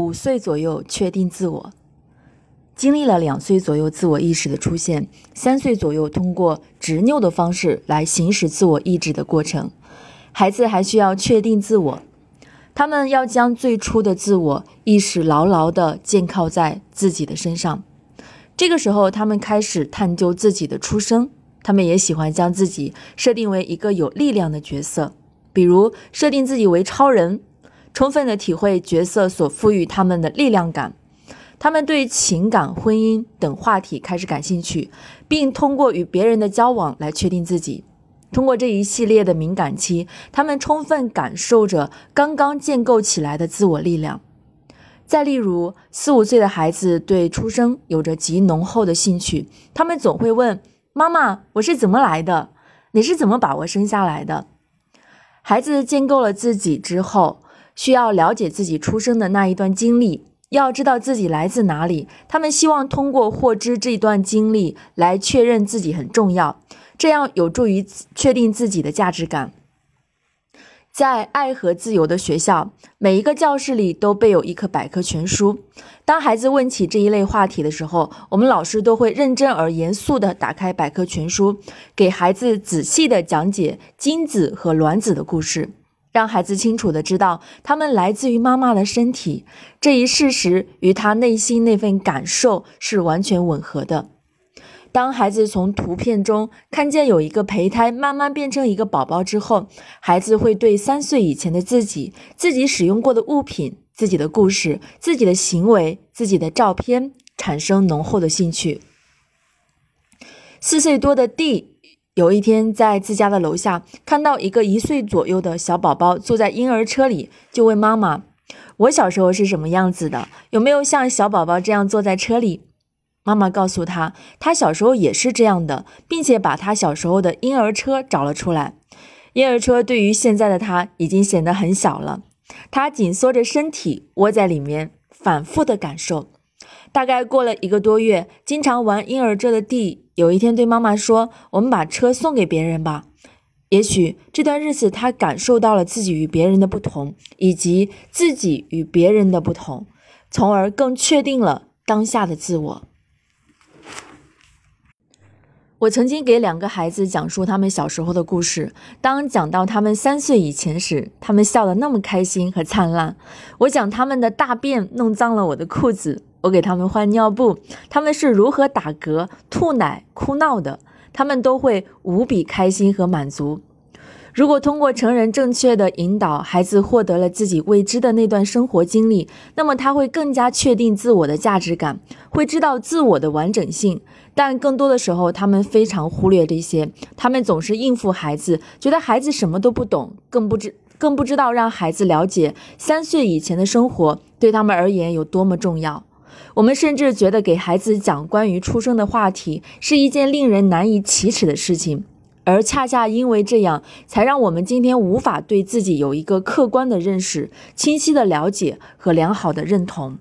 五岁左右确定自我，经历了两岁左右自我意识的出现，三岁左右通过执拗的方式来行使自我意志的过程，孩子还需要确定自我。他们要将最初的自我意识牢牢地建靠在自己的身上。这个时候，他们开始探究自己的出生。他们也喜欢将自己设定为一个有力量的角色，比如设定自己为超人。充分的体会角色所赋予他们的力量感，他们对情感、婚姻等话题开始感兴趣，并通过与别人的交往来确定自己。通过这一系列的敏感期，他们充分感受着刚刚建构起来的自我力量。再例如，四五岁的孩子对出生有着极浓厚的兴趣，他们总会问妈妈：“我是怎么来的？你是怎么把我生下来的？”孩子建构了自己之后。需要了解自己出生的那一段经历，要知道自己来自哪里。他们希望通过获知这段经历来确认自己很重要，这样有助于确定自己的价值感。在爱和自由的学校，每一个教室里都备有一课百科全书。当孩子问起这一类话题的时候，我们老师都会认真而严肃地打开百科全书，给孩子仔细地讲解精子和卵子的故事。让孩子清楚的知道，他们来自于妈妈的身体这一事实与他内心那份感受是完全吻合的。当孩子从图片中看见有一个胚胎慢慢变成一个宝宝之后，孩子会对三岁以前的自己、自己使用过的物品、自己的故事、自己的行为、自己的照片产生浓厚的兴趣。四岁多的 D。有一天，在自家的楼下看到一个一岁左右的小宝宝坐在婴儿车里，就问妈妈：“我小时候是什么样子的？有没有像小宝宝这样坐在车里？”妈妈告诉他，他小时候也是这样的，并且把他小时候的婴儿车找了出来。婴儿车对于现在的他已经显得很小了，他紧缩着身体窝在里面，反复的感受。大概过了一个多月，经常玩婴儿车的弟有一天对妈妈说：“我们把车送给别人吧。”也许这段日子，他感受到了自己与别人的不同，以及自己与别人的不同，从而更确定了当下的自我。我曾经给两个孩子讲述他们小时候的故事。当讲到他们三岁以前时，他们笑得那么开心和灿烂。我讲他们的大便弄脏了我的裤子，我给他们换尿布，他们是如何打嗝、吐奶、哭闹的，他们都会无比开心和满足。如果通过成人正确的引导，孩子获得了自己未知的那段生活经历，那么他会更加确定自我的价值感，会知道自我的完整性。但更多的时候，他们非常忽略这些，他们总是应付孩子，觉得孩子什么都不懂，更不知更不知道让孩子了解三岁以前的生活对他们而言有多么重要。我们甚至觉得给孩子讲关于出生的话题是一件令人难以启齿的事情。而恰恰因为这样，才让我们今天无法对自己有一个客观的认识、清晰的了解和良好的认同。